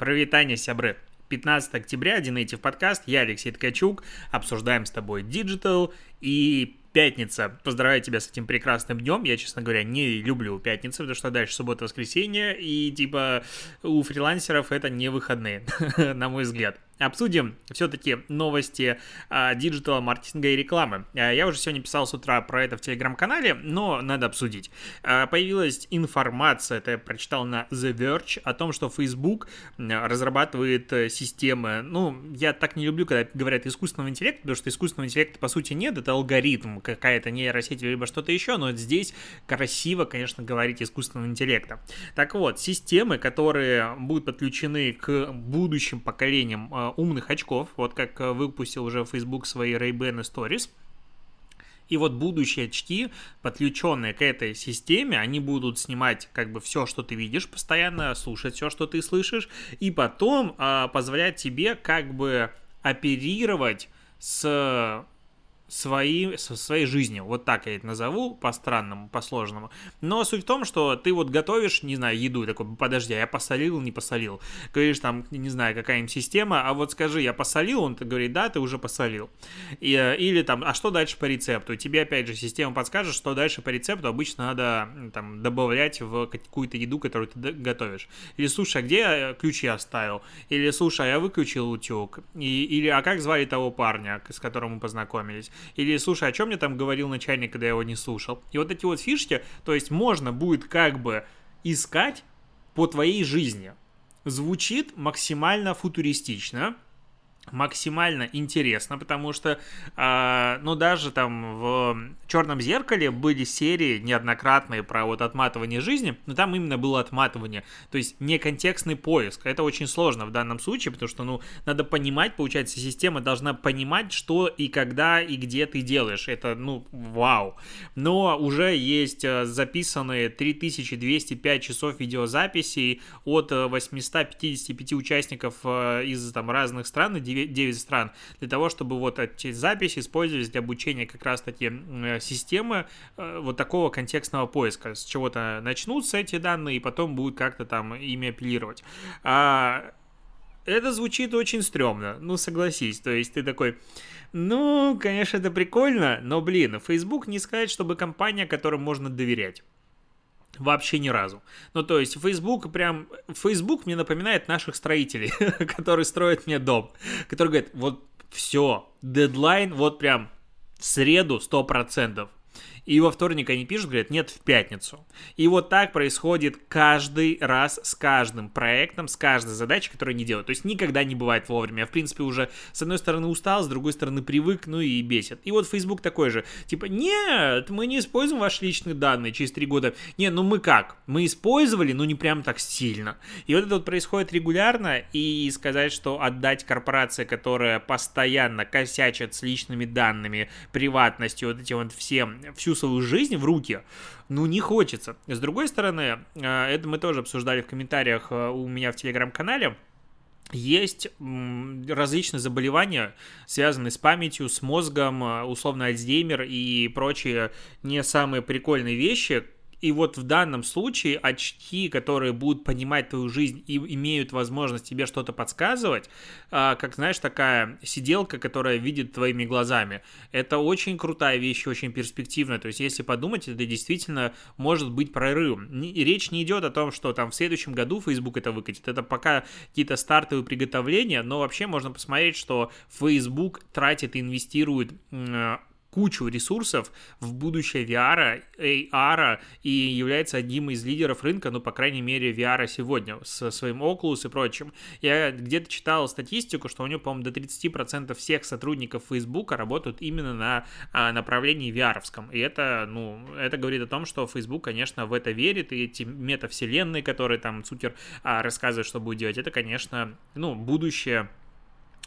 Прывітанне, сябры. 15 октября, Native подкаст, я Алексей Ткачук, обсуждаем с тобой Digital и пятница. Поздравляю тебя с этим прекрасным днем. Я, честно говоря, не люблю пятницу, потому что дальше суббота, воскресенье, и типа у фрилансеров это не выходные, на мой взгляд. Обсудим все-таки новости а, диджитала, маркетинга и рекламы. А, я уже сегодня писал с утра про это в телеграм-канале, но надо обсудить. А, появилась информация, это я прочитал на The Verge, о том, что Facebook разрабатывает э, системы. Ну, я так не люблю, когда говорят искусственного интеллекта, потому что искусственного интеллекта по сути нет, это алгоритм, какая-то нейросеть либо что-то еще, но здесь красиво, конечно, говорить искусственного интеллекта. Так вот, системы, которые будут подключены к будущим поколениям умных очков, вот как э, выпустил уже Facebook свои Ray-Ban Stories. И вот будущие очки, подключенные к этой системе, они будут снимать как бы все, что ты видишь постоянно, слушать все, что ты слышишь, и потом э, позволять тебе как бы оперировать с свои, со своей жизнью. Вот так я это назову, по-странному, по-сложному. Но суть в том, что ты вот готовишь, не знаю, еду, такой, подожди, а я посолил, не посолил. Говоришь, там, не знаю, какая-нибудь система, а вот скажи, я посолил, он говорит, да, ты уже посолил. И, э, или там, а что дальше по рецепту? тебе, опять же, система подскажет, что дальше по рецепту обычно надо там добавлять в какую-то еду, которую ты готовишь. Или, слушай, а где я ключи оставил? Или, слушай, а я выключил утюг? И, или, а как звали того парня, с которым мы познакомились? Или, слушай, о чем мне там говорил начальник, когда я его не слушал? И вот эти вот фишки, то есть можно будет как бы искать по твоей жизни. Звучит максимально футуристично, максимально интересно, потому что, э, ну, даже там в «Черном зеркале» были серии неоднократные про вот отматывание жизни, но там именно было отматывание, то есть не контекстный поиск. Это очень сложно в данном случае, потому что, ну, надо понимать, получается, система должна понимать, что и когда и где ты делаешь. Это, ну, вау. Но уже есть э, записанные 3205 часов видеозаписей от 855 э, участников э, из там разных стран, 9 стран, для того, чтобы вот эти записи использовались для обучения как раз-таки системы э, вот такого контекстного поиска. С чего-то начнутся эти данные, и потом будут как-то там ими апеллировать. А это звучит очень стрёмно, ну согласись, то есть ты такой, ну, конечно, это прикольно, но, блин, Facebook не сказать, чтобы компания, которой можно доверять. Вообще ни разу. Ну, то есть, Facebook прям... Facebook мне напоминает наших строителей, которые строят мне дом. Которые говорят, вот все, дедлайн вот прям в среду 100%. И во вторник они пишут, говорят, нет, в пятницу. И вот так происходит каждый раз с каждым проектом, с каждой задачей, которую они делают. То есть никогда не бывает вовремя. Я, в принципе, уже с одной стороны устал, с другой стороны привык, ну и бесит. И вот Facebook такой же. Типа, нет, мы не используем ваши личные данные через три года. Не, ну мы как? Мы использовали, но не прям так сильно. И вот это вот происходит регулярно, и сказать, что отдать корпорации, которая постоянно косячат с личными данными, приватностью, вот эти вот все, всю всю свою жизнь в руки, ну, не хочется. С другой стороны, э, это мы тоже обсуждали в комментариях э, у меня в телеграм-канале, есть различные заболевания, связанные с памятью, с мозгом, э, условно Альцгеймер и прочие не самые прикольные вещи, и вот в данном случае очки, которые будут понимать твою жизнь и имеют возможность тебе что-то подсказывать, а, как, знаешь, такая сиделка, которая видит твоими глазами, это очень крутая вещь, очень перспективная. То есть, если подумать, это действительно может быть прорывом. Речь не идет о том, что там в следующем году Facebook это выкатит. Это пока какие-то стартовые приготовления, но вообще можно посмотреть, что Facebook тратит и инвестирует кучу ресурсов в будущее VR, AR и является одним из лидеров рынка, ну, по крайней мере, VR сегодня со своим Oculus и прочим. Я где-то читал статистику, что у него, по-моему, до 30% всех сотрудников Facebook работают именно на а, направлении VR. -овском. И это, ну, это говорит о том, что Facebook, конечно, в это верит, и эти метавселенные, которые там Сутер а, рассказывает, что будет делать, это, конечно, ну, будущее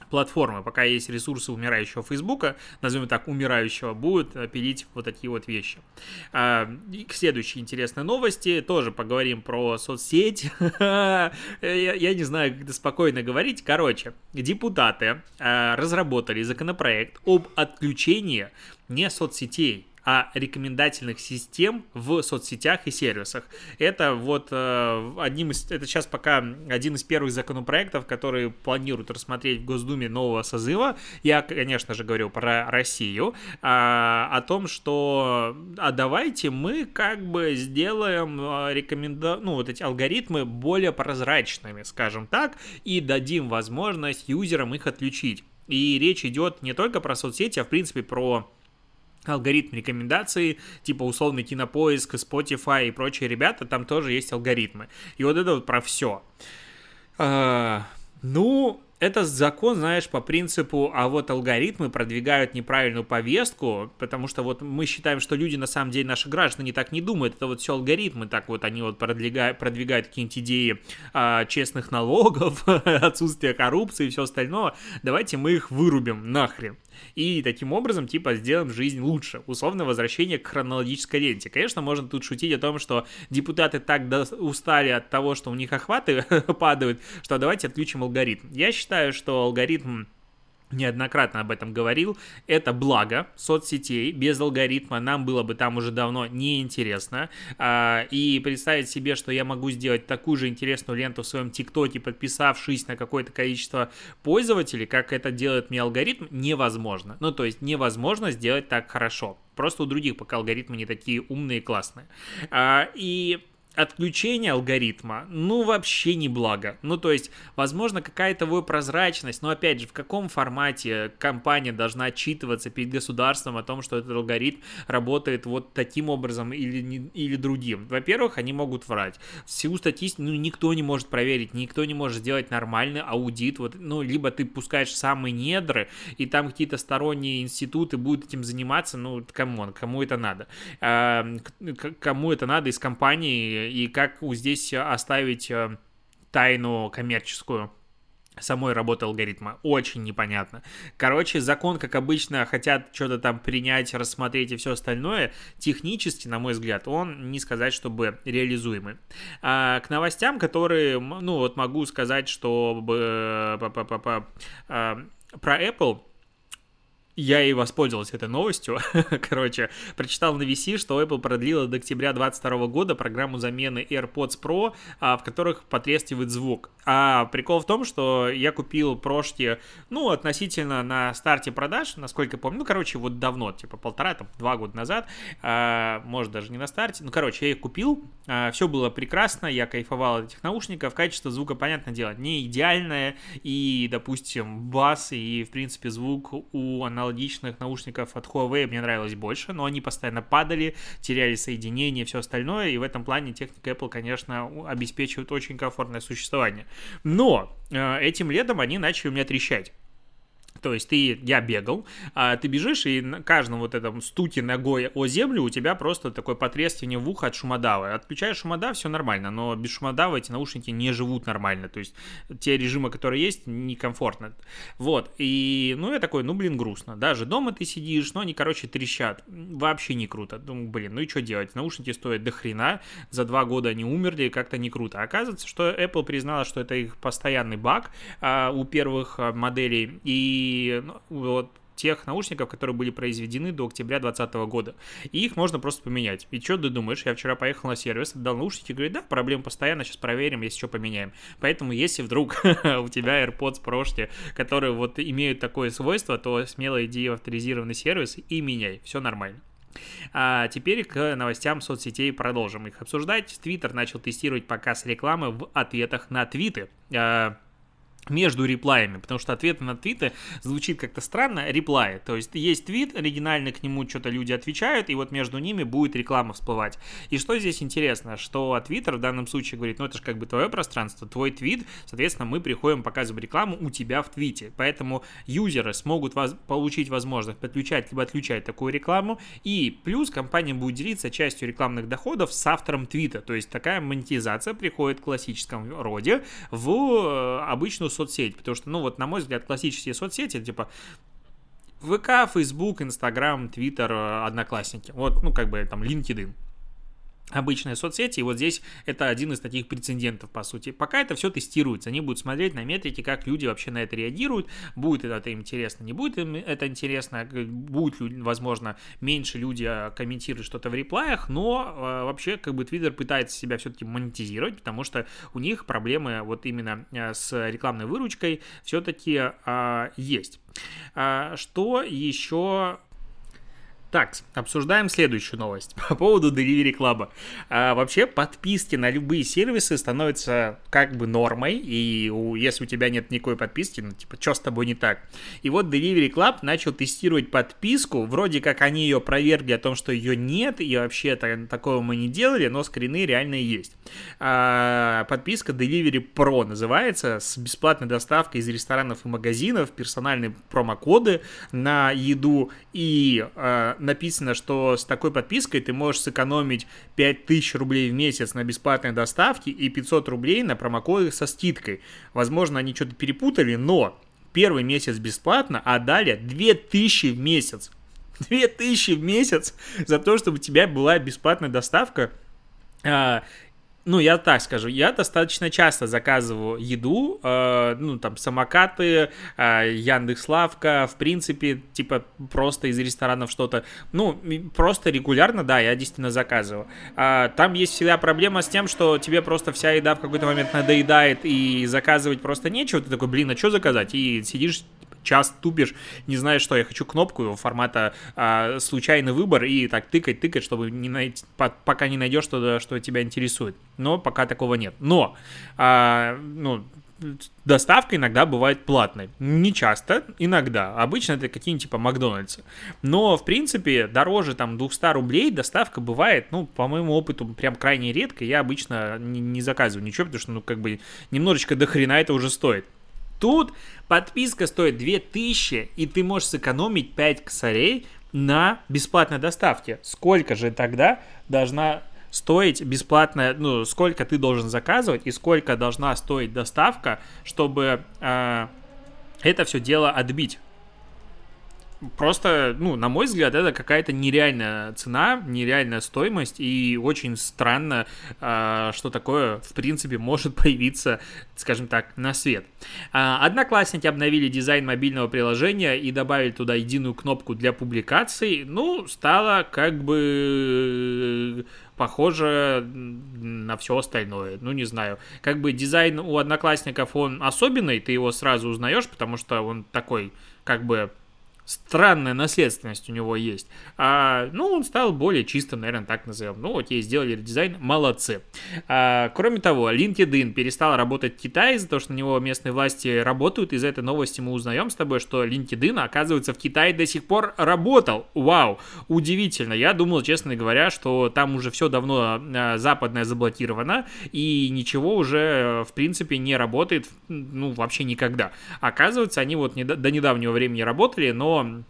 платформы, пока есть ресурсы умирающего Фейсбука, назовем так, умирающего, будут пилить вот такие вот вещи. А, и к следующей интересной новости, тоже поговорим про соцсеть. я, я не знаю, как это спокойно говорить. Короче, депутаты а, разработали законопроект об отключении не соцсетей, а рекомендательных систем в соцсетях и сервисах. Это вот э, одним из, это сейчас пока один из первых законопроектов, которые планируют рассмотреть в Госдуме нового созыва. Я, конечно же, говорю про Россию, а, о том, что а давайте мы как бы сделаем э, рекоменда... ну, вот эти алгоритмы более прозрачными, скажем так, и дадим возможность юзерам их отключить. И речь идет не только про соцсети, а в принципе про алгоритм рекомендаций, типа условный кинопоиск, Spotify и прочие ребята, там тоже есть алгоритмы. И вот это вот про все. А, ну, это закон, знаешь, по принципу, а вот алгоритмы продвигают неправильную повестку, потому что вот мы считаем, что люди, на самом деле, наши граждане так не думают, это вот все алгоритмы, так вот они вот продвигают, продвигают какие-нибудь идеи а, честных налогов, отсутствия коррупции и все остальное, давайте мы их вырубим нахрен и таким образом, типа, сделаем жизнь лучше. Условное возвращение к хронологической ленте. Конечно, можно тут шутить о том, что депутаты так устали от того, что у них охваты падают, что давайте отключим алгоритм. Я считаю, что алгоритм неоднократно об этом говорил, это благо соцсетей, без алгоритма нам было бы там уже давно неинтересно, а, и представить себе, что я могу сделать такую же интересную ленту в своем ТикТоке, подписавшись на какое-то количество пользователей, как это делает мне алгоритм, невозможно. Ну, то есть невозможно сделать так хорошо. Просто у других пока алгоритмы не такие умные и классные. А, и отключение алгоритма, ну, вообще не благо. Ну, то есть, возможно, какая-то его прозрачность, но, опять же, в каком формате компания должна отчитываться перед государством о том, что этот алгоритм работает вот таким образом или, или другим. Во-первых, они могут врать. Всю статистику, ну, никто не может проверить, никто не может сделать нормальный аудит. Вот, ну, либо ты пускаешь самые недры, и там какие-то сторонние институты будут этим заниматься, ну, come on, кому это надо? А, кому это надо из компании и как здесь оставить э, тайну коммерческую самой работы алгоритма. Очень непонятно. Короче, закон, как обычно, хотят что-то там принять, рассмотреть и все остальное. Технически, на мой взгляд, он не сказать, чтобы реализуемый. А, к новостям, которые, ну вот могу сказать, что э, а, про Apple я и воспользовался этой новостью. Короче, прочитал на VC, что Apple продлила до октября 2022 года программу замены AirPods Pro, а, в которых потрескивает звук. А прикол в том, что я купил прошки, ну, относительно на старте продаж, насколько помню, ну, короче, вот давно, типа полтора, там, два года назад, а, может, даже не на старте, ну, короче, я их купил, а, все было прекрасно, я кайфовал от этих наушников, качество звука, понятное дело, не идеальное, и, допустим, бас и, в принципе, звук у аналогичных наушников от Huawei мне нравилось больше, но они постоянно падали, теряли соединение, все остальное, и в этом плане техника Apple, конечно, обеспечивает очень комфортное существование. Но э, этим летом они начали у меня трещать. То есть ты, я бегал, а ты бежишь, и на каждом вот этом стуке ногой о землю у тебя просто такое потрескивание в ухо от шумодава. Отключаешь шумодав, все нормально, но без шумодава эти наушники не живут нормально. То есть те режимы, которые есть, некомфортно. Вот, и, ну, я такой, ну, блин, грустно. Даже дома ты сидишь, но они, короче, трещат. Вообще не круто. Думаю, блин, ну и что делать? Наушники стоят до хрена, за два года они умерли, как-то не круто. Оказывается, что Apple признала, что это их постоянный баг а, у первых а, моделей, и ну, вот тех наушников, которые были произведены до октября 2020 года. И их можно просто поменять. И что ты думаешь? Я вчера поехал на сервис, отдал наушники, говорит, да, проблем постоянно, сейчас проверим, если что, поменяем. Поэтому, если вдруг у тебя AirPods Pro, которые вот имеют такое свойство, то смело иди в авторизированный сервис и меняй. Все нормально. А теперь к новостям соцсетей продолжим их обсуждать. Твиттер начал тестировать показ рекламы в ответах на твиты. А, между реплаями, потому что ответы на твиты звучит как-то странно, реплаи, то есть есть твит, оригинально к нему что-то люди отвечают, и вот между ними будет реклама всплывать. И что здесь интересно, что Твиттер в данном случае говорит, ну это же как бы твое пространство, твой твит, соответственно, мы приходим показывать рекламу у тебя в твите, поэтому юзеры смогут воз- получить возможность подключать либо отключать такую рекламу, и плюс компания будет делиться частью рекламных доходов с автором твита, то есть такая монетизация приходит в классическом роде в э, обычную соцсеть, потому что, ну вот, на мой взгляд, классические соцсети, типа ВК, Facebook, Instagram, Twitter, Одноклассники. Вот, ну, как бы там LinkedIn. Обычные соцсети, и вот здесь это один из таких прецедентов, по сути. Пока это все тестируется, они будут смотреть на метрики, как люди вообще на это реагируют, будет это им интересно, не будет им это интересно, будет, возможно, меньше люди а, комментировать что-то в реплаях, но э, вообще как бы Twitter пытается себя все-таки монетизировать, потому что у них проблемы вот именно с рекламной выручкой все-таки а, есть. Что еще так, обсуждаем следующую новость по поводу Delivery Club. А, вообще, подписки на любые сервисы становятся как бы нормой, и у, если у тебя нет никакой подписки, ну, типа, что с тобой не так? И вот Delivery Club начал тестировать подписку, вроде как они ее проверили о том, что ее нет, и вообще такого мы не делали, но скрины реально есть. А, подписка Delivery Pro называется, с бесплатной доставкой из ресторанов и магазинов, персональные промокоды на еду и а, написано, что с такой подпиской ты можешь сэкономить 5000 рублей в месяц на бесплатной доставке и 500 рублей на промокоды со скидкой. Возможно, они что-то перепутали, но первый месяц бесплатно, а далее 2000 в месяц. 2000 в месяц за то, чтобы у тебя была бесплатная доставка а, ну, я так скажу, я достаточно часто заказываю еду, э, ну, там, самокаты, э, Яндекс.Лавка, в принципе, типа, просто из ресторанов что-то, ну, просто регулярно, да, я действительно заказываю. А, там есть всегда проблема с тем, что тебе просто вся еда в какой-то момент надоедает, и заказывать просто нечего, ты такой, блин, а что заказать? И сидишь час тупишь, не знаешь, что я хочу кнопку формата а, случайный выбор и так тыкать, тыкать, чтобы не найти, по, пока не найдешь что-то, что тебя интересует. Но пока такого нет. Но, а, ну, доставка иногда бывает платной. Не часто, иногда. Обычно это какие-нибудь типа Макдональдса. Но, в принципе, дороже там 200 рублей доставка бывает, ну, по моему опыту, прям крайне редко. Я обычно не, не заказываю ничего, потому что, ну, как бы, немножечко до хрена это уже стоит. Тут подписка стоит 2000, и ты можешь сэкономить 5 косарей на бесплатной доставке. Сколько же тогда должна стоить бесплатная, ну, сколько ты должен заказывать и сколько должна стоить доставка, чтобы э, это все дело отбить просто, ну, на мой взгляд, это какая-то нереальная цена, нереальная стоимость, и очень странно, э, что такое, в принципе, может появиться, скажем так, на свет. Э, одноклассники обновили дизайн мобильного приложения и добавили туда единую кнопку для публикаций. Ну, стало как бы похоже на все остальное. Ну, не знаю. Как бы дизайн у одноклассников, он особенный, ты его сразу узнаешь, потому что он такой, как бы, странная наследственность у него есть. А, ну, он стал более чистым, наверное, так назовем. Ну, окей, сделали дизайн, молодцы. А, кроме того, LinkedIn перестал работать в Китае из-за того, что на него местные власти работают. Из этой новости мы узнаем с тобой, что LinkedIn, оказывается, в Китае до сих пор работал. Вау, удивительно. Я думал, честно говоря, что там уже все давно а, западное заблокировано, и ничего уже, в принципе, не работает, ну, вообще никогда. Оказывается, они вот не, до недавнего времени работали, но on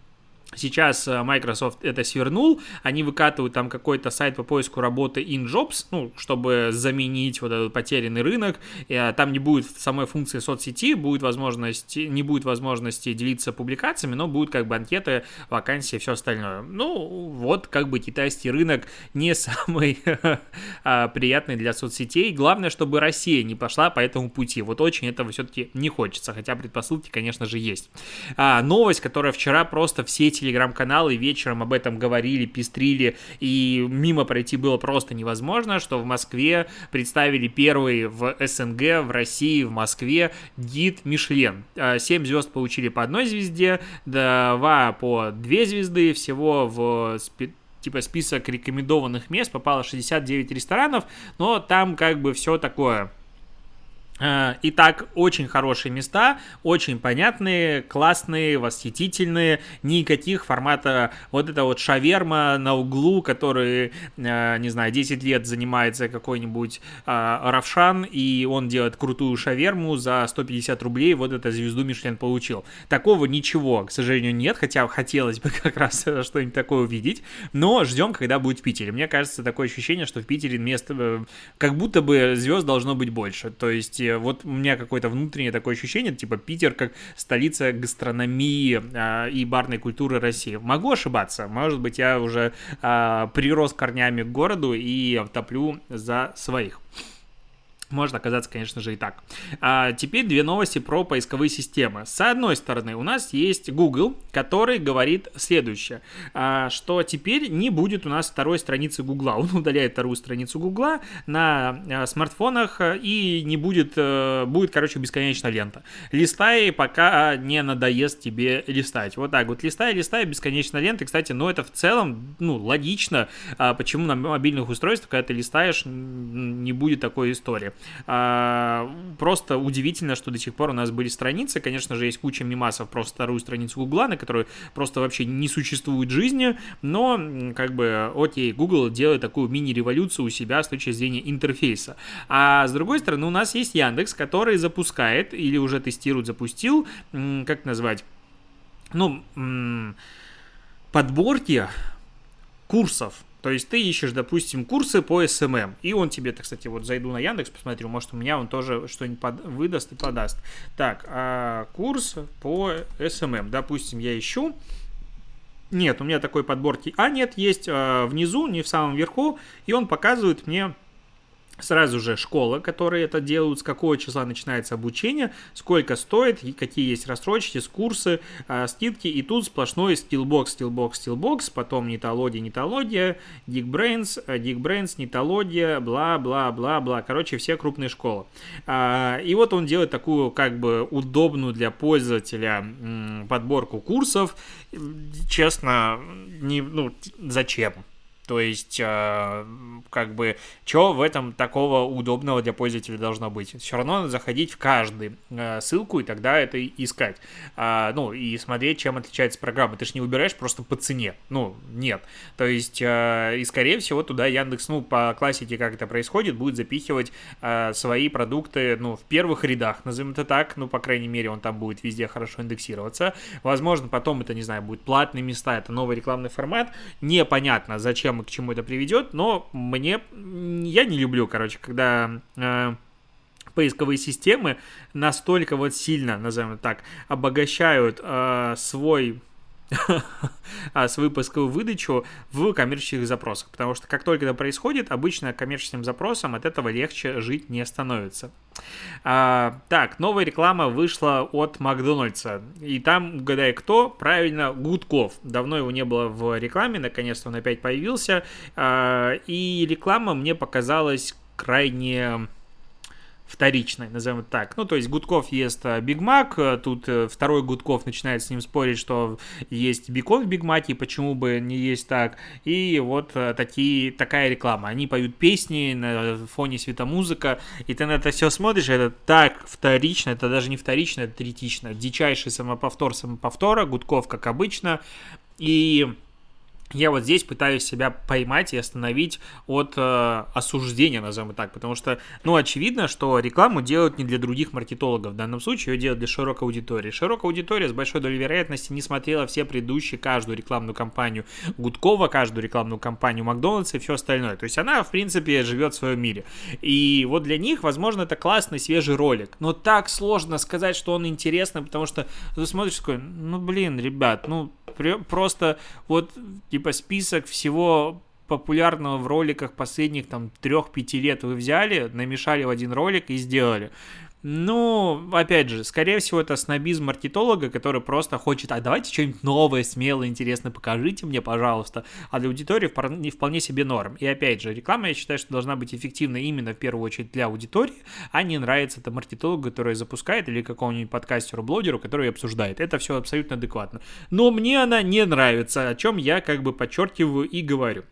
Сейчас э, Microsoft это свернул, они выкатывают там какой-то сайт по поиску работы InJobs, ну, чтобы заменить вот этот потерянный рынок. А, там не будет самой функции соцсети, будет возможность, не будет возможности делиться публикациями, но будет как бы анкеты, вакансии и все остальное. Ну, вот как бы китайский рынок не самый а, приятный для соцсетей. Главное, чтобы Россия не пошла по этому пути. Вот очень этого все-таки не хочется, хотя предпосылки, конечно же, есть. А, новость, которая вчера просто все эти телеграм-каналы вечером об этом говорили, пестрили, и мимо пройти было просто невозможно, что в Москве представили первый в СНГ, в России, в Москве гид Мишлен. А, семь звезд получили по одной звезде, два по две звезды, всего в типа список рекомендованных мест попало 69 ресторанов, но там как бы все такое итак, очень хорошие места, очень понятные, классные, восхитительные, никаких формата вот это вот шаверма на углу, который, э, не знаю, 10 лет занимается какой-нибудь э, Равшан, и он делает крутую шаверму за 150 рублей, вот эту звезду Мишлен получил. Такого ничего, к сожалению, нет, хотя хотелось бы как раз что-нибудь такое увидеть, но ждем, когда будет в Питере. Мне кажется, такое ощущение, что в Питере место, как будто бы звезд должно быть больше, то есть есть вот у меня какое-то внутреннее такое ощущение, типа Питер как столица гастрономии э, и барной культуры России. Могу ошибаться, может быть, я уже э, прирос корнями к городу и топлю за своих. Может оказаться, конечно же, и так. А теперь две новости про поисковые системы. С одной стороны, у нас есть Google, который говорит следующее, а, что теперь не будет у нас второй страницы Google. Он удаляет вторую страницу Google на а, смартфонах и не будет, а, будет, короче, бесконечно лента. Листай, пока не надоест тебе листать. Вот так вот, листай, листай, бесконечно лента. Кстати, ну это в целом, ну, логично, а, почему на мобильных устройствах, когда ты листаешь, не будет такой истории. А, просто удивительно, что до сих пор у нас были страницы. Конечно же, есть куча мимасов про вторую страницу Гугла, на которой просто вообще не существует жизни, но как бы, окей, Google делает такую мини-революцию у себя с точки зрения интерфейса. А с другой стороны, у нас есть Яндекс, который запускает или уже тестирует, запустил, как назвать, ну, подборки курсов то есть ты ищешь, допустим, курсы по SMM, и он тебе, так, кстати, вот зайду на Яндекс, посмотрю, может у меня он тоже что-нибудь под, выдаст и подаст. Так, а курс по SMM, допустим, я ищу, нет, у меня такой подборки. А, нет, есть а, внизу, не в самом верху, и он показывает мне Сразу же школа, которые это делают, с какого числа начинается обучение, сколько стоит, какие есть рассрочки, с курсы, э, скидки. И тут сплошной Skillbox, Skillbox, Skillbox, потом нетология, нетология, Geekbrains, Geekbrains, нетология, бла-бла-бла-бла. Короче, все крупные школы. А, и вот он делает такую как бы удобную для пользователя подборку курсов. Честно, не, ну, зачем? То есть, э, как бы, что в этом такого удобного для пользователя должно быть? Все равно надо заходить в каждую э, ссылку и тогда это искать. Э, ну, и смотреть, чем отличается программа. Ты же не выбираешь просто по цене. Ну, нет. То есть, э, и скорее всего, туда Яндекс, ну, по классике, как это происходит, будет запихивать свои продукты, ну, в первых рядах, назовем это так. Ну, по крайней мере, он там будет везде хорошо индексироваться. Возможно, потом это, не знаю, будет платные места, это новый рекламный формат. Непонятно, зачем и к чему это приведет, но мне... Я не люблю, короче, когда... Э, поисковые системы настолько вот сильно, назовем так, обогащают э, свой а, свою поисковую выдачу в коммерческих запросах. Потому что как только это происходит, обычно коммерческим запросам от этого легче жить не становится. А, так, новая реклама вышла от Макдональдса. И там, угадай кто, правильно, Гудков. Давно его не было в рекламе, наконец-то он опять появился. А, и реклама мне показалась крайне вторичной, назовем это так. Ну, то есть Гудков ест э, Биг Мак, э, тут э, второй Гудков начинает с ним спорить, что есть бекон в Биг Маке, почему бы не есть так. И вот такие, такая реклама. Они поют песни, на фоне светомузыка, и ты на это все смотришь, это так вторично, это даже не вторично, это третично. Дичайший самоповтор самоповтора, Гудков, как обычно, и я вот здесь пытаюсь себя поймать и остановить от э, осуждения, назовем так, потому что, ну, очевидно, что рекламу делают не для других маркетологов, в данном случае ее делают для широкой аудитории. Широкая аудитория с большой долей вероятности не смотрела все предыдущие, каждую рекламную кампанию Гудкова, каждую рекламную кампанию Макдональдса и все остальное. То есть она, в принципе, живет в своем мире. И вот для них, возможно, это классный свежий ролик. Но так сложно сказать, что он интересный, потому что ты смотришь такой, ну, блин, ребят, ну, просто вот, типа, типа список всего популярного в роликах последних там 3-5 лет вы взяли, намешали в один ролик и сделали. Ну, опять же, скорее всего, это снобизм маркетолога, который просто хочет, а давайте что-нибудь новое, смелое, интересное покажите мне, пожалуйста. А для аудитории вполне, вполне себе норм. И опять же, реклама, я считаю, что должна быть эффективна именно в первую очередь для аудитории, а не нравится это маркетологу, который запускает, или какому-нибудь подкастеру-блогеру, который обсуждает. Это все абсолютно адекватно. Но мне она не нравится, о чем я как бы подчеркиваю и говорю.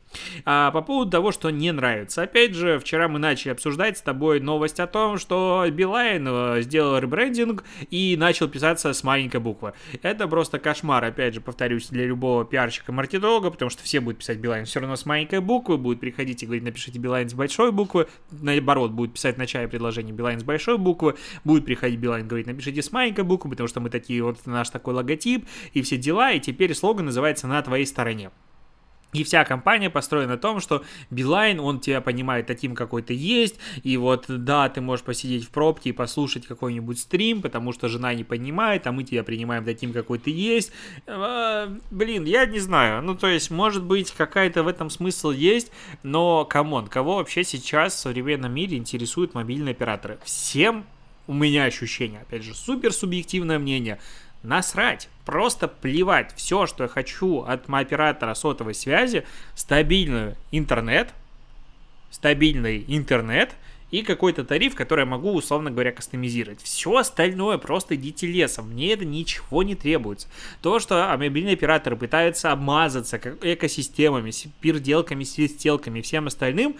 А по поводу того, что не нравится. Опять же, вчера мы начали обсуждать с тобой новость о том, что Билайн э, сделал ребрендинг и начал писаться с маленькой буквы. Это просто кошмар, опять же, повторюсь, для любого пиарщика-маркетолога, потому что все будут писать Билайн все равно с маленькой буквы, будут приходить и говорить, напишите Билайн с большой буквы, наоборот, будут писать в начале предложения Билайн с большой буквы, будет приходить Билайн говорить, напишите с маленькой буквы, потому что мы такие, вот наш такой логотип и все дела, и теперь слоган называется «На твоей стороне». И вся компания построена на том, что Билайн, он тебя понимает таким, какой ты есть, и вот, да, ты можешь посидеть в пробке и послушать какой-нибудь стрим, потому что жена не понимает, а мы тебя принимаем таким, какой ты есть. А, блин, я не знаю, ну, то есть, может быть, какая-то в этом смысл есть, но, come on, кого вообще сейчас в современном мире интересуют мобильные операторы? Всем у меня ощущение, опять же, супер субъективное мнение, насрать, просто плевать. Все, что я хочу от оператора сотовой связи, стабильный интернет, стабильный интернет и какой-то тариф, который я могу, условно говоря, кастомизировать. Все остальное просто идите лесом, мне это ничего не требуется. То, что мобильные операторы пытаются обмазаться экосистемами, переделками, свистелками и всем остальным,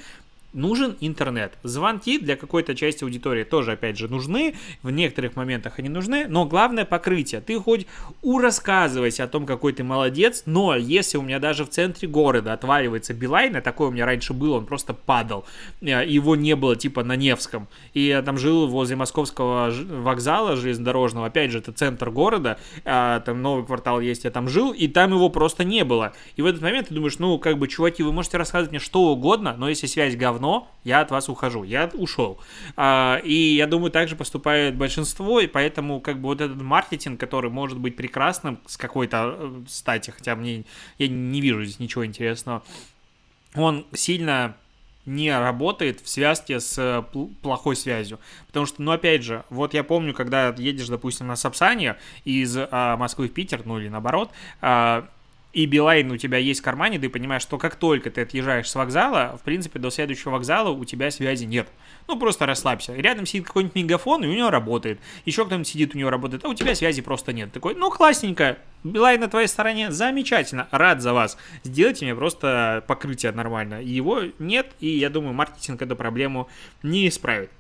нужен интернет. Звонки для какой-то части аудитории тоже, опять же, нужны, в некоторых моментах они нужны, но главное покрытие. Ты хоть урассказывайся о том, какой ты молодец, но если у меня даже в центре города отваливается Билайн, а такое у меня раньше было, он просто падал, э, его не было типа на Невском, и я там жил возле московского вокзала железнодорожного, опять же, это центр города, а, там новый квартал есть, я там жил, и там его просто не было. И в этот момент ты думаешь, ну, как бы, чуваки, вы можете рассказывать мне что угодно, но если связь говно, равно я от вас ухожу, я ушел. А, и я думаю, также поступает большинство, и поэтому как бы вот этот маркетинг, который может быть прекрасным с какой-то э, стати, хотя мне я не вижу здесь ничего интересного, он сильно не работает в связке с э, плохой связью. Потому что, ну, опять же, вот я помню, когда едешь, допустим, на Сапсане из а, Москвы в Питер, ну или наоборот, а, и Билайн у тебя есть в кармане, ты понимаешь, что как только ты отъезжаешь с вокзала, в принципе, до следующего вокзала у тебя связи нет. Ну, просто расслабься. Рядом сидит какой-нибудь мегафон, и у него работает. Еще кто-нибудь сидит, у него работает, а у тебя связи просто нет. Такой, ну, классненько, Билайн на твоей стороне, замечательно, рад за вас. Сделайте мне просто покрытие нормально. Его нет, и я думаю, маркетинг эту проблему не исправит.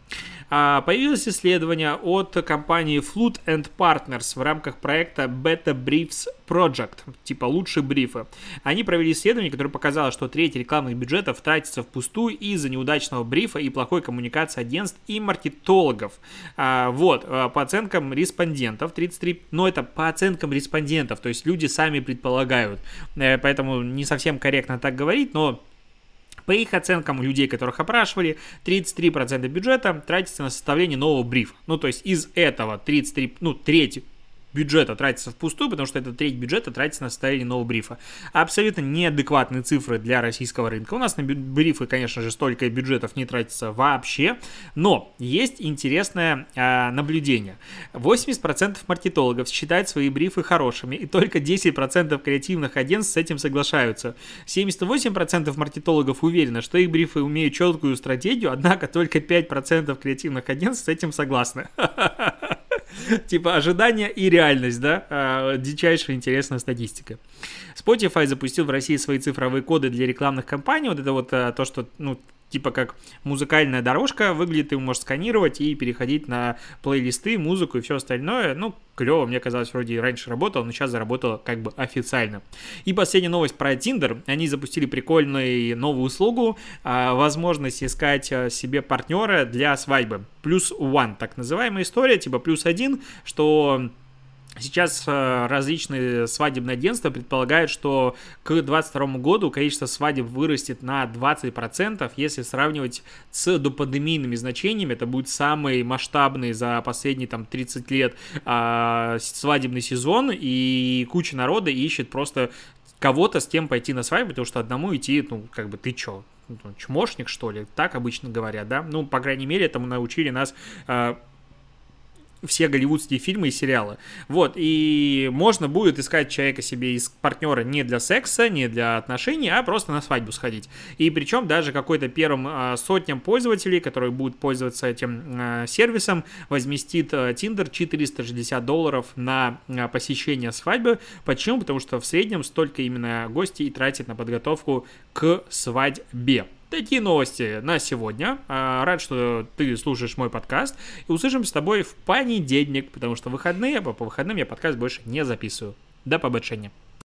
А, появилось исследование от компании Flood and Partners в рамках проекта Beta Briefs Project, типа лучшие брифы. Они провели исследование, которое показало, что треть рекламных бюджетов тратится впустую из-за неудачного брифа и плохой коммуникации агентств и маркетологов. А, вот, а, по оценкам респондентов, 33, но это по оценкам респондентов, то есть люди сами предполагают, э, поэтому не совсем корректно так говорить, но по их оценкам людей, которых опрашивали, 33% бюджета тратится на составление нового брифа. Ну, то есть из этого 33, ну, треть бюджета тратится впустую, потому что это треть бюджета тратится на состояние нового брифа. Абсолютно неадекватные цифры для российского рынка. У нас на брифы, конечно же, столько бюджетов не тратится вообще, но есть интересное э, наблюдение. 80% маркетологов считают свои брифы хорошими, и только 10% креативных агентств с этим соглашаются. 78% маркетологов уверены, что их брифы умеют четкую стратегию, однако только 5% креативных агентств с этим согласны. Типа ожидания и реальность, да? А, дичайшая интересная статистика. Spotify запустил в России свои цифровые коды для рекламных кампаний. Вот это вот а, то, что, ну, типа как музыкальная дорожка выглядит, ты можешь сканировать и переходить на плейлисты, музыку и все остальное. Ну, клево, мне казалось, вроде раньше работало, но сейчас заработало как бы официально. И последняя новость про Tinder. Они запустили прикольную новую услугу, а, возможность искать а, себе партнера для свадьбы. Плюс one, так называемая история, типа плюс один, что Сейчас э, различные свадебные агентства предполагают, что к 2022 году количество свадеб вырастет на 20%, если сравнивать с допандемийными значениями. Это будет самый масштабный за последние там, 30 лет э, свадебный сезон, и куча народа ищет просто кого-то с кем пойти на свадьбу, потому что одному идти, ну, как бы, ты чё, ну, чмошник, что ли? Так обычно говорят, да? Ну, по крайней мере, этому научили нас э, все голливудские фильмы и сериалы. Вот, и можно будет искать человека себе из партнера не для секса, не для отношений, а просто на свадьбу сходить. И причем даже какой-то первым э, сотням пользователей, которые будут пользоваться этим э, сервисом, возместит Tinder 460 долларов на посещение свадьбы. Почему? Потому что в среднем столько именно гостей тратит на подготовку к свадьбе. Такие новости на сегодня. А, рад, что ты слушаешь мой подкаст. И услышимся с тобой в понедельник, потому что выходные, а по выходным я подкаст больше не записываю. До побочения.